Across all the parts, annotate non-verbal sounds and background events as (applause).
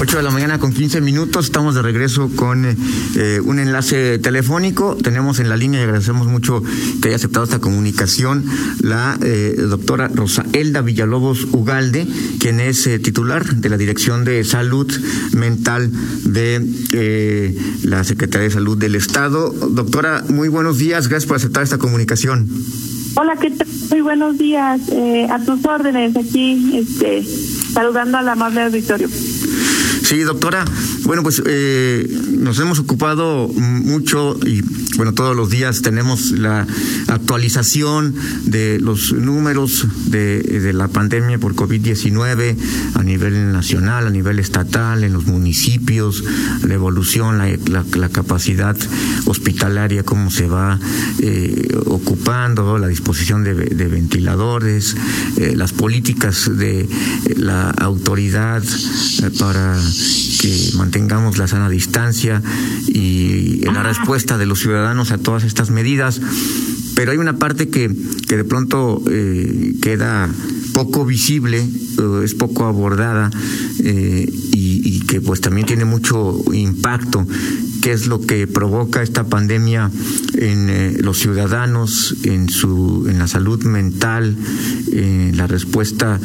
8 de la mañana con 15 minutos. Estamos de regreso con eh, un enlace telefónico. Tenemos en la línea y agradecemos mucho que haya aceptado esta comunicación la eh, doctora Rosa Elda Villalobos Ugalde, quien es eh, titular de la Dirección de Salud Mental de la Secretaría de Salud del Estado. Doctora, muy buenos días. Gracias por aceptar esta comunicación. Hola, ¿qué tal? Muy buenos días. a tus órdenes aquí, este, saludando al amable auditorio. Sí, doctora. Bueno, pues eh, nos hemos ocupado mucho y bueno, todos los días tenemos la actualización de los números de, la pandemia por COVID-19 a nivel nacional, a nivel estatal, en los municipios, la evolución, la, capacidad hospitalaria, cómo se va eh, ocupando, la disposición de, ventiladores, eh, las políticas de la autoridad para que mantengamos la sana distancia y la respuesta de los ciudadanos a todas estas medidas. Pero hay una parte que, que de pronto eh, queda poco visible, es poco abordada eh, y, que pues también tiene mucho impacto. Qué es lo que provoca esta pandemia en eh, los ciudadanos, en su, en la salud mental, en la respuesta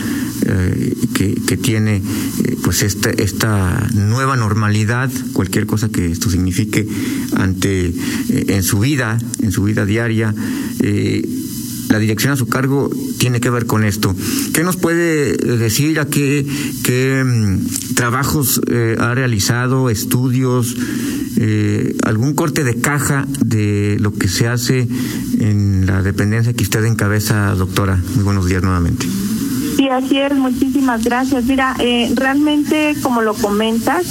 eh, que, que, tiene eh, pues esta, esta nueva normalidad, cualquier cosa que esto signifique ante en su vida, en su vida diaria la dirección a su cargo tiene que ver con esto. ¿Qué nos puede decir a qué, qué mm, trabajos ha realizado, estudios, eh, algún corte de caja de lo que se hace en la dependencia que usted encabeza, doctora. Muy buenos días nuevamente. Sí, así es, muchísimas gracias. Mira, eh, realmente, como lo comentas,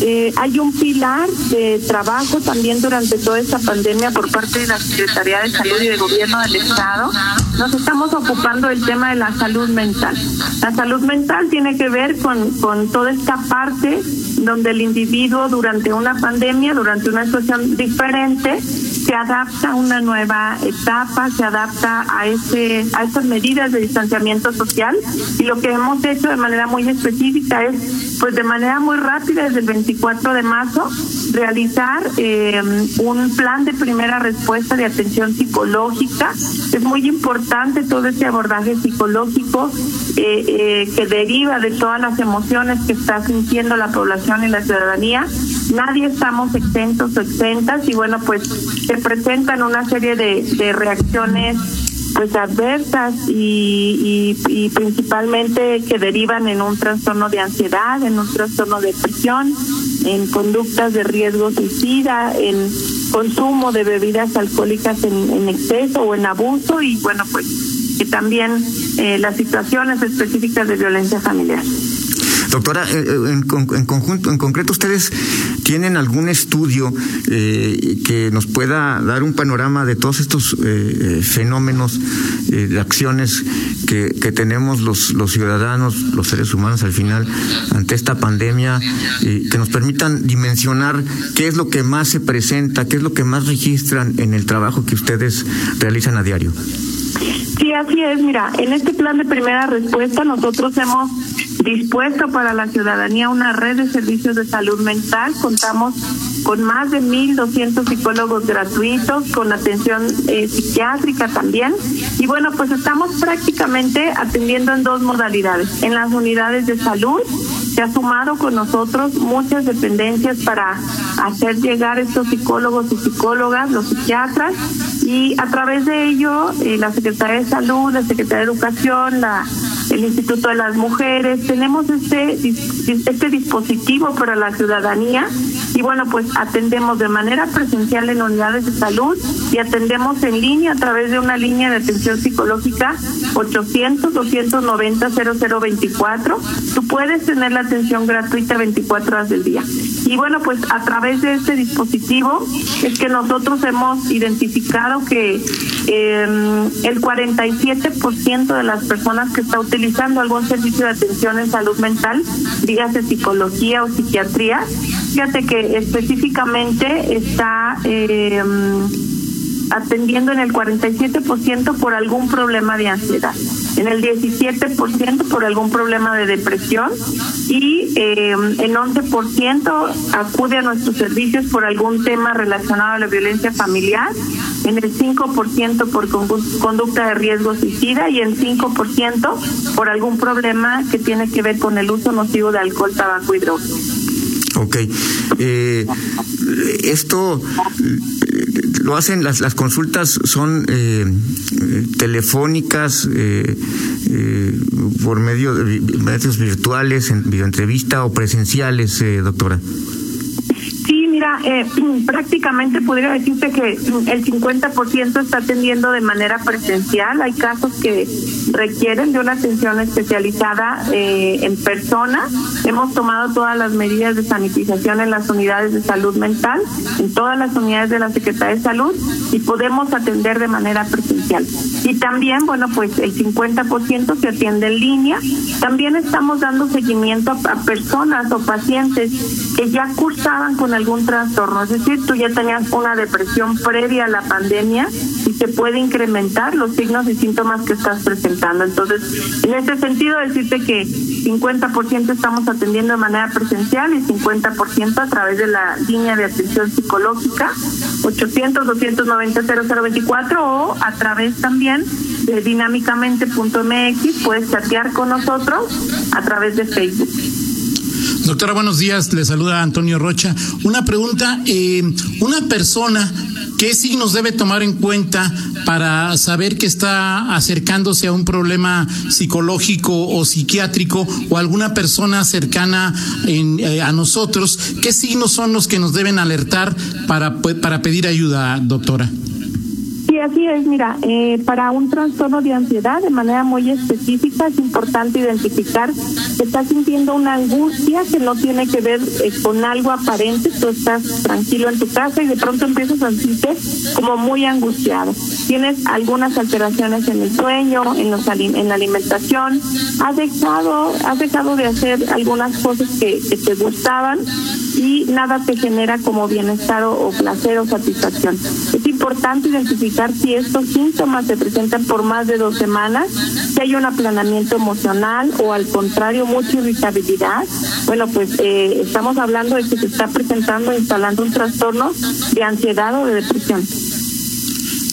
eh, hay un pilar de trabajo también durante toda esta pandemia por parte de la Secretaría de Salud y de Gobierno del Estado. Nos estamos ocupando del tema de la salud mental. La salud mental tiene que ver con, con toda esta parte donde el individuo durante una pandemia, durante una situación diferente, se adapta a una nueva etapa, se adapta a ese a estas medidas de distanciamiento social y lo que hemos hecho de manera muy específica es pues de manera muy rápida desde el 24 de marzo realizar eh, un plan de primera respuesta de atención psicológica. Es muy importante todo este abordaje psicológico eh, eh, que deriva de todas las emociones que está sintiendo la población y la ciudadanía. Nadie estamos exentos o exentas y bueno, pues se presentan una serie de, de reacciones pues adversas y, y, principalmente que derivan en un trastorno de ansiedad, en un trastorno de depresión, en conductas de riesgo suicida, en consumo de bebidas alcohólicas en, en exceso o en abuso y bueno pues que también eh, las situaciones específicas de violencia familiar. Doctora, eh, eh, en, conjunto, en concreto, ¿ustedes tienen algún estudio eh, que nos pueda dar un panorama de todos estos fenómenos de acciones que, que tenemos los, los ciudadanos, los seres humanos al final, ante esta pandemia, que nos permitan dimensionar qué es lo que más se presenta, qué es lo que más registran en el trabajo que ustedes realizan a diario? Sí, así es. Mira, en este plan de primera respuesta nosotros hemos dispuesto para la ciudadanía una red de servicios de salud mental. Contamos con más de 1.200 psicólogos gratuitos, con atención eh, psiquiátrica también. Y bueno, pues estamos prácticamente atendiendo en dos modalidades. En las unidades de salud se ha sumado con nosotros muchas dependencias para hacer llegar estos psicólogos y psicólogas, los psiquiatras, y a través de ello eh, la Secretaría de Salud, la Secretaría de Educación, la el Instituto de las Mujeres, tenemos este, este dispositivo para la ciudadanía y bueno, pues atendemos de manera presencial en unidades de salud y atendemos en línea a través de una línea de atención psicológica 800-290-0024. Tú puedes tener la atención gratuita 24 horas del día. Y bueno, pues a través de este dispositivo es que nosotros hemos identificado que em, el 47% de las personas que está utilizando algún servicio de atención en salud mental, dígase psicología o psiquiatría, fíjate que específicamente está eh, atendiendo en el 47% por algún problema de ansiedad, en el 17% por algún problema de depresión y eh, en 11% acude a nuestros servicios por algún tema relacionado a la violencia familiar, en el 5% por conducta de riesgo suicida y en 5% por algún problema que tiene que ver con el uso nocivo de alcohol, tabaco y drogas. Ok. Eh, esto lo hacen, las, las consultas son eh, telefónicas, eh, eh, por medio de medios virtuales, en videoentrevista o presenciales, doctora. Mira, (clears throat) prácticamente podría decirte que el 50% está atendiendo de manera presencial. Hay casos que requieren de una atención especializada eh, en persona. Hemos tomado todas las medidas de sanitización en las unidades de salud mental, en todas las unidades de la Secretaría de Salud y podemos atender de manera presencial. Y también, bueno, pues el 50% se atiende en línea. También estamos dando seguimiento a, personas o pacientes que ya cursaban con algún trastorno, es decir, tú ya tenías una depresión previa a la pandemia y se puede incrementar los signos y síntomas que estás presentando. Entonces, en ese sentido, decirte que 50% estamos atendiendo de manera presencial y 50% a través de la línea de atención psicológica 800-290-0024 o a través también de dinámicamente.mx puedes chatear con nosotros a través de Facebook. Doctora, buenos días. Le saluda Antonio Rocha. Una pregunta. Eh, una persona ¿Qué signos debe tomar en cuenta para saber que está acercándose a un problema psicológico o psiquiátrico o alguna persona cercana eh, a nosotros? ¿Qué signos son los que nos deben alertar para, para pedir ayuda, doctora? Sí, así es. Mira, eh, para un trastorno de ansiedad, de manera muy específica, es importante identificar que estás sintiendo una angustia que no tiene que ver eh, con algo aparente. Tú estás tranquilo en tu casa y de pronto empiezas a sentirte como muy angustiado. Tienes algunas alteraciones en el sueño, en, los, en la alimentación. Has dejado, has dejado de hacer algunas cosas que te gustaban y nada te genera como bienestar o, placer o satisfacción. Es importante identificar si estos síntomas se presentan por más de dos semanas, si hay un aplanamiento emocional o al contrario mucha irritabilidad. Bueno, pues eh, estamos hablando de que se está presentando, instalando un trastorno de ansiedad o de depresión.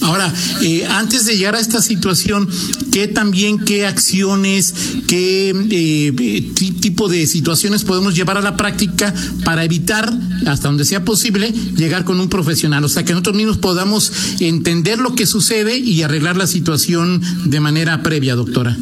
Ahora, eh, antes de llegar a esta situación, ¿qué también, qué acciones, qué eh, tipo de situaciones podemos llevar a la práctica para evitar, hasta donde sea posible, llegar con un profesional? O sea, que nosotros mismos podamos entender lo que sucede y arreglar la situación de manera previa, doctora.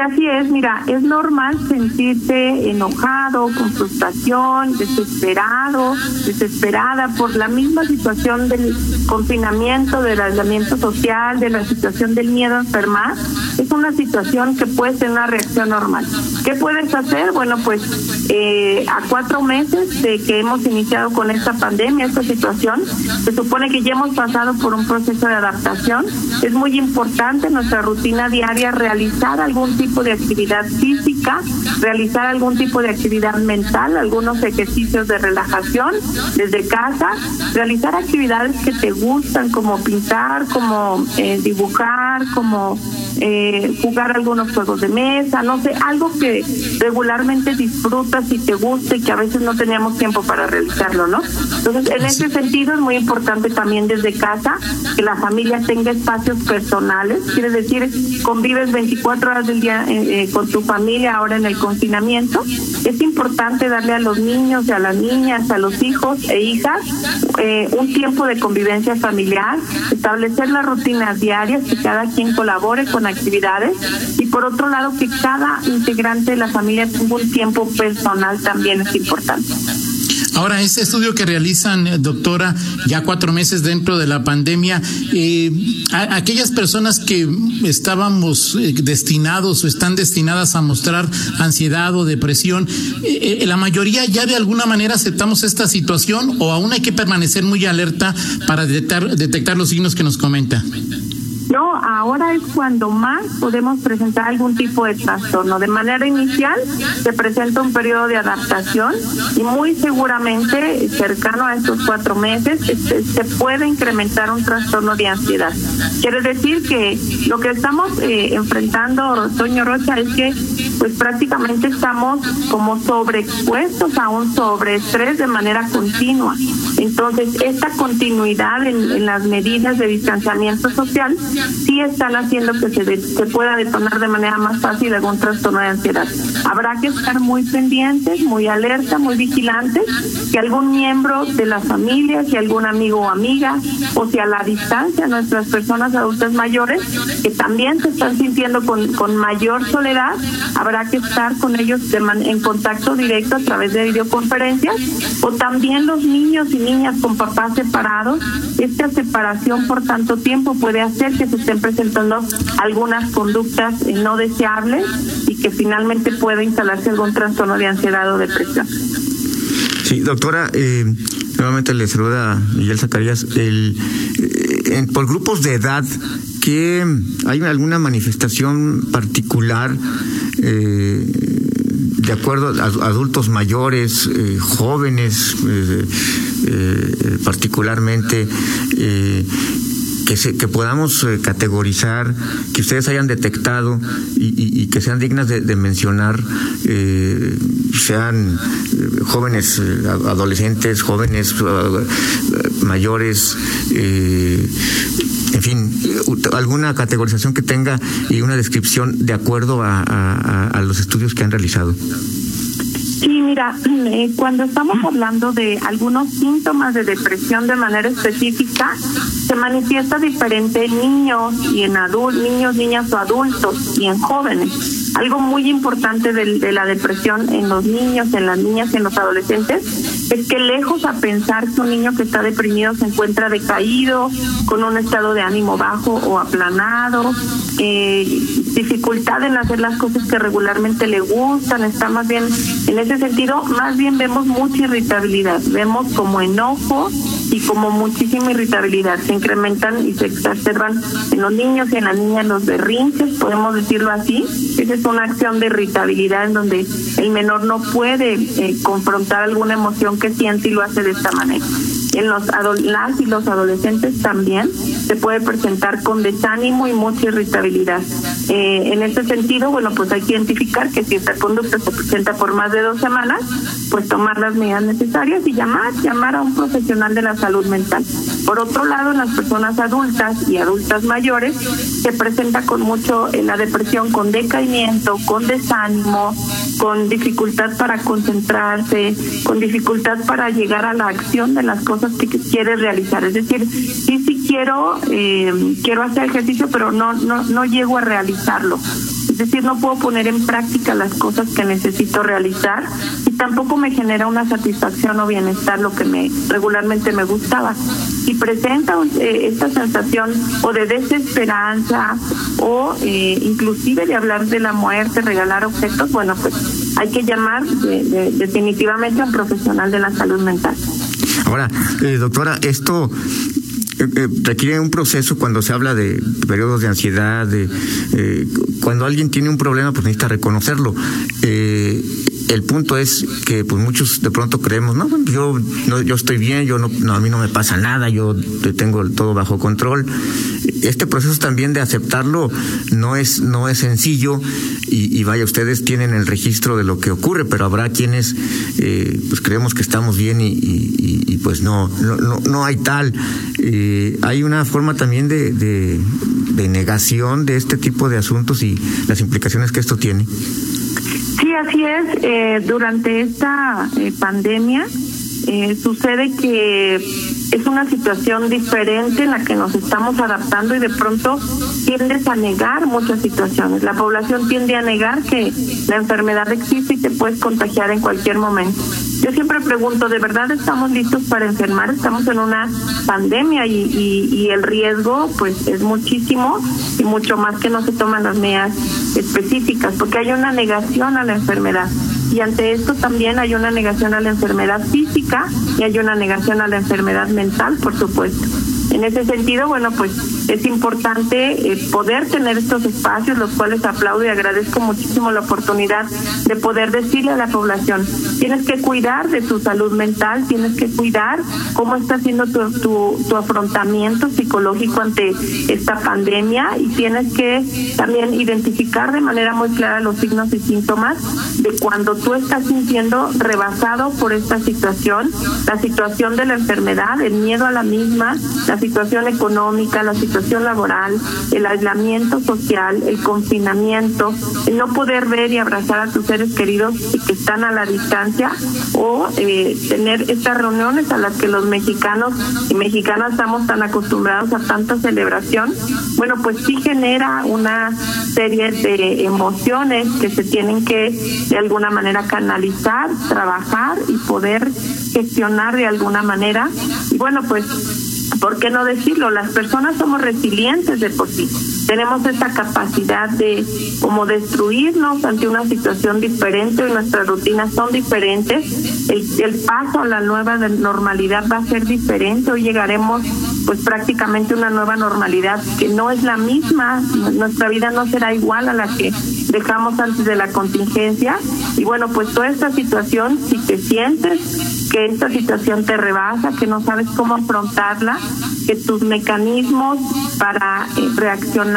Sí, así es. Mira, es normal sentirse enojado, con frustración, desesperado, desesperada por la misma situación del confinamiento, del aislamiento social, de la situación del miedo a enfermar. Es una situación que puede ser una reacción normal. ¿Qué puedes hacer? Bueno, pues eh, a cuatro meses de que hemos iniciado con esta pandemia, esta situación, se supone que ya hemos pasado por un proceso de adaptación. Es muy importante en nuestra rutina diaria realizar algún tipo de actividad física, realizar algún tipo de actividad mental, algunos ejercicios de relajación desde casa, realizar actividades que te gustan como pintar, como eh, dibujar, como eh, jugar algunos juegos de mesa, no sé, algo que regularmente disfrutas y te guste y que a veces no teníamos tiempo para realizarlo, ¿no? Entonces, en ese sentido es muy importante también desde casa que la familia tenga espacios personales, quiere decir, convives 24 horas del día eh, eh, con tu familia ahora en el confinamiento. Es importante darle a los niños y a las niñas, a los hijos e hijas, un tiempo de convivencia familiar, establecer las rutinas diarias, que cada quien colabore con actividades y por otro lado que cada integrante de la familia tenga un tiempo personal también es importante. Ahora, ese estudio que realizan, eh, doctora, ya cuatro meses dentro de la pandemia, eh, aquellas personas que estábamos eh, destinados o están destinadas a mostrar ansiedad o depresión, la mayoría ya de alguna manera aceptamos esta situación o aún hay que permanecer muy alerta para detectar, detectar los signos que nos comenta. No, ahora es cuando más podemos presentar algún tipo de trastorno. De manera inicial se presenta un periodo de adaptación y muy seguramente cercano a estos cuatro meses se, puede incrementar un trastorno de ansiedad. Quiere decir que lo que estamos eh, enfrentando, Toño Rocha, es que pues prácticamente estamos como sobreexpuestos a un sobreestrés de manera continua. Entonces, esta continuidad en las medidas de distanciamiento social sí están haciendo que se, pueda detonar de manera más fácil algún trastorno de ansiedad. Habrá que estar muy pendientes, muy alerta, muy vigilantes, que algún miembro de la familia, si algún amigo o amiga, o si a la distancia nuestras personas adultas mayores, que también se están sintiendo con, con mayor soledad, habrá que estar con ellos en contacto directo a través de videoconferencias, o también los niños y niñas con papás separados. Esta separación por tanto tiempo puede hacer que se estén presentando algunas conductas no deseables y que finalmente pueda instalarse algún trastorno de ansiedad o depresión. Sí, doctora, eh, nuevamente le saluda Miguel Zacarías. El, eh, por grupos de edad, que hay alguna manifestación particular eh, de acuerdo a adultos mayores, jóvenes, particularmente que, podamos eh, categorizar, que ustedes hayan detectado y, que sean dignas de, mencionar, eh, sean eh, jóvenes, adolescentes, jóvenes, mayores, en fin, alguna categorización que tenga y una descripción de acuerdo a los estudios que han realizado. Sí, mira, eh, cuando estamos hablando de algunos síntomas de depresión de manera específica, se manifiesta diferente en niños y en adultos, niños, niñas o adultos y en jóvenes. Algo muy importante de, la depresión en los niños, en las niñas y en los adolescentes es que lejos a pensar que un niño que está deprimido se encuentra decaído, con un estado de ánimo bajo o aplanado, eh, dificultad en hacer las cosas que regularmente le gustan, está más bien, en ese sentido, más bien vemos mucha irritabilidad, vemos como enojo y como muchísima irritabilidad. Se incrementan y se exacerban en los niños y en las niñas los berrinches, podemos decirlo así. Esa es una acción de irritabilidad en donde el menor no puede eh, confrontar alguna emoción que siente y lo hace de esta manera en los las y los adolescentes también se puede presentar con desánimo y mucha irritabilidad. Eh, en este sentido, bueno, pues hay que identificar que si esta conducta se presenta por más de dos semanas, pues tomar las medidas necesarias y llamar, llamar a un profesional de la salud mental. Por otro lado, en las personas adultas y adultas mayores se presenta con mucho en la depresión, con decaimiento, con desánimo, con dificultad para concentrarse, con dificultad para llegar a la acción de las cosas que quiere realizar. Es decir, sí, sí quiero, eh, quiero hacer ejercicio, pero no, no, no llego a realizarlo. Es decir, no puedo poner en práctica las cosas que necesito realizar y tampoco me genera una satisfacción o bienestar lo que me regularmente me gustaba. Y presenta eh, esta sensación o de desesperanza o eh, inclusive de hablar de la muerte, regalar objetos, bueno, pues hay que llamar definitivamente a un profesional de la salud mental. Ahora, eh, doctora, esto eh, eh, requiere un proceso cuando se habla de periodos de ansiedad, de eh, cuando alguien tiene un problema, pues necesita reconocerlo. El punto es que pues muchos de pronto creemos, no, yo no, yo estoy bien, yo no, no, a mí no me pasa nada, yo tengo todo bajo control este proceso también de aceptarlo no es, no es sencillo y, vaya, ustedes tienen el registro de lo que ocurre, pero habrá quienes eh, pues creemos que estamos bien y, pues no, no, no, hay tal. Eh, hay una forma también de, de, negación de este tipo de asuntos y las implicaciones que esto tiene. Sí, así es. Eh, durante esta pandemia sucede que es una situación diferente en la que nos estamos adaptando y de pronto tiendes a negar muchas situaciones. La población tiende a negar que la enfermedad existe y te puedes contagiar en cualquier momento. Yo siempre pregunto, ¿de verdad estamos listos para enfermar? Estamos en una pandemia y, y, el riesgo pues es muchísimo y mucho más que no se toman las medidas específicas porque hay una negación a la enfermedad y ante esto también hay una negación a la enfermedad física y hay una negación a la enfermedad mental, por supuesto. En ese sentido, bueno, pues es importante eh, poder tener estos espacios, los cuales aplaudo y agradezco muchísimo la oportunidad de poder decirle a la población, tienes que cuidar de tu salud mental, tienes que cuidar cómo está siendo tu, tu, tu afrontamiento psicológico ante esta pandemia y tienes que también identificar de manera muy clara los signos y síntomas de cuando tú estás sintiendo rebasado por esta situación, la situación de la enfermedad, el miedo a la misma, la situación económica, la situación laboral, el aislamiento social, el confinamiento, el no poder ver y abrazar a tus seres queridos que están a la distancia o eh, tener estas reuniones a las que los mexicanos y mexicanas estamos tan acostumbrados a tanta celebración, bueno, pues sí genera una serie de emociones que se tienen que de alguna manera canalizar, trabajar y poder gestionar de alguna manera. Y bueno, pues ¿por qué no decirlo? Las personas somos resilientes de por sí. Tenemos esta capacidad de como destruirnos ante una situación diferente y nuestras rutinas son diferentes. El, el paso a la nueva normalidad va a ser diferente. Hoy llegaremos pues prácticamente una nueva normalidad que no es la misma. Nuestra vida no será igual a la que dejamos antes de la contingencia. Y bueno, pues toda esta situación, si te sientes que esta situación te rebasa, que no sabes cómo afrontarla, que tus mecanismos para eh,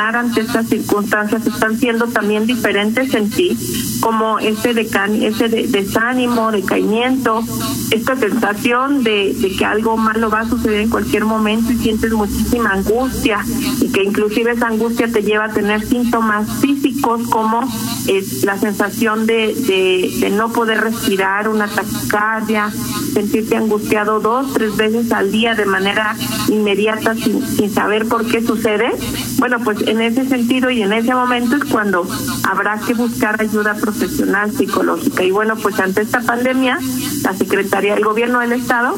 reaccionar ante estas circunstancias están siendo también diferentes en ti, como ese, ese desánimo, decaimiento, esta sensación de, que algo malo va a suceder en cualquier momento y sientes muchísima angustia y que inclusive esa angustia te lleva a tener síntomas físicos como es la sensación de, de no poder respirar, una taquicardia, sentirte angustiado dos, tres veces al día de manera inmediata sin, sin saber por qué sucede, bueno, pues en ese sentido y en ese momento es cuando habrá que buscar ayuda profesional psicológica. Y bueno, pues ante esta pandemia, la Secretaría del Gobierno del Estado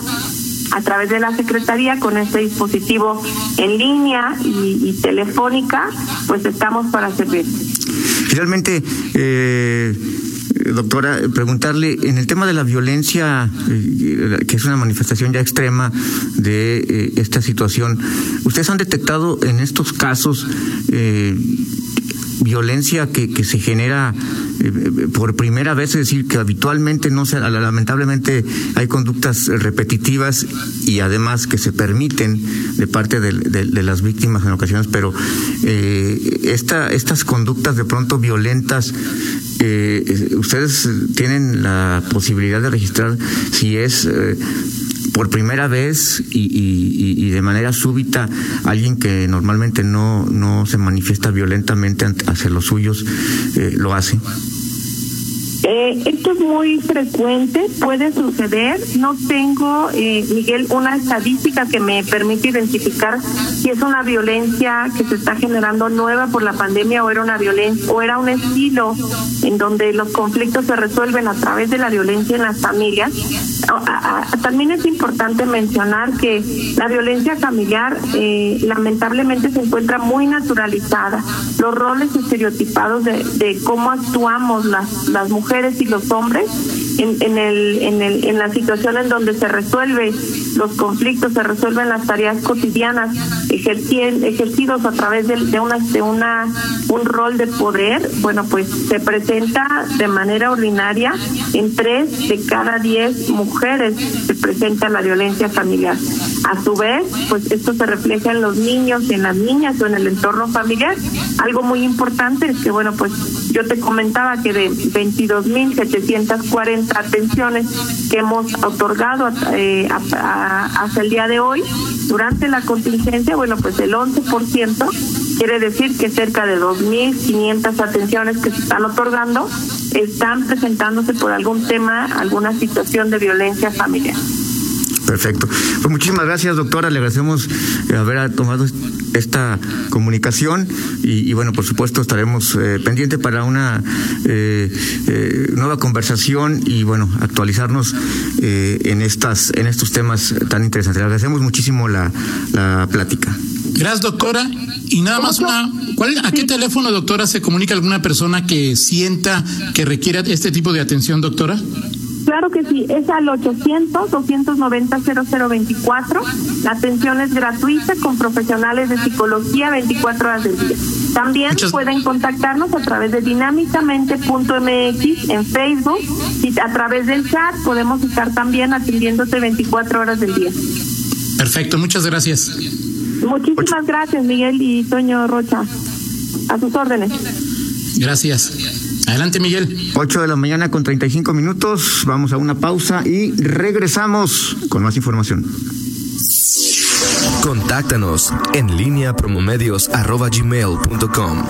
a través de la Secretaría con este dispositivo en línea y, telefónica, pues estamos para servir. Finalmente, eh, doctora, preguntarle, en el tema de la violencia, eh, que es una manifestación ya extrema de eh, esta situación, ¿ustedes han detectado en estos casos eh, violencia que, se genera por primera vez, es decir, que habitualmente no se, lamentablemente hay conductas repetitivas y además que se permiten de parte de, las víctimas en ocasiones, pero eh, esta, estas conductas de pronto violentas eh, ustedes tienen la posibilidad de registrar si es eh, por primera vez y, de manera súbita alguien que normalmente no, no se manifiesta violentamente hacia los suyos eh, lo hace. Eh, esto es muy frecuente, puede suceder. No tengo, eh, Miguel, una estadística que me permite identificar si es una violencia que se está generando nueva por la pandemia o era una violencia o era un estilo en donde los conflictos se resuelven a través de la violencia en las familias. También es importante mencionar que la violencia familiar eh, lamentablemente se encuentra muy naturalizada. Los roles estereotipados de, de cómo actuamos las, las mujeres y los hombres en, en, el, en, el, en la situación en donde se resuelve los conflictos, se resuelven las tareas cotidianas ejercidos a través de, de, una, de una, un rol de poder, bueno, pues se presenta de manera ordinaria en tres de cada diez mujeres se presenta la violencia familiar. A su vez, pues esto se refleja en los niños, en las niñas o en el entorno familiar. Algo muy importante es que, bueno, pues yo te comentaba que de 22.740 atenciones que hemos otorgado eh, hasta el día de hoy, durante la contingencia, bueno, pues el 11% quiere decir que cerca de 2.500 atenciones que se están otorgando están presentándose por algún tema, alguna situación de violencia familiar. Perfecto. Pues muchísimas gracias, doctora. Le agradecemos eh, haber tomado esta comunicación y, bueno, por supuesto estaremos eh, pendientes para una eh, eh, nueva conversación y bueno, actualizarnos en estas en estos temas tan interesantes. Le agradecemos muchísimo la, la plática. Gracias, doctora. Y nada más una, ¿cuál, ¿a qué teléfono, doctora, se comunica alguna persona que sienta que requiera este tipo de atención, doctora? Claro que sí, es al 800-290-0024. La atención es gratuita con profesionales de psicología 24 horas del día. También pueden contactarnos a través de dinámicamente.mx en Facebook y a través del chat podemos estar también atendiéndote 24 horas del día. Perfecto, muchas gracias. Muchísimas gracias, Miguel y Toño Rocha. A sus órdenes. Gracias. Adelante, Miguel. 8 de la mañana con 35 minutos. Vamos a una pausa y regresamos con más información. Contáctanos en línea promomedios.com.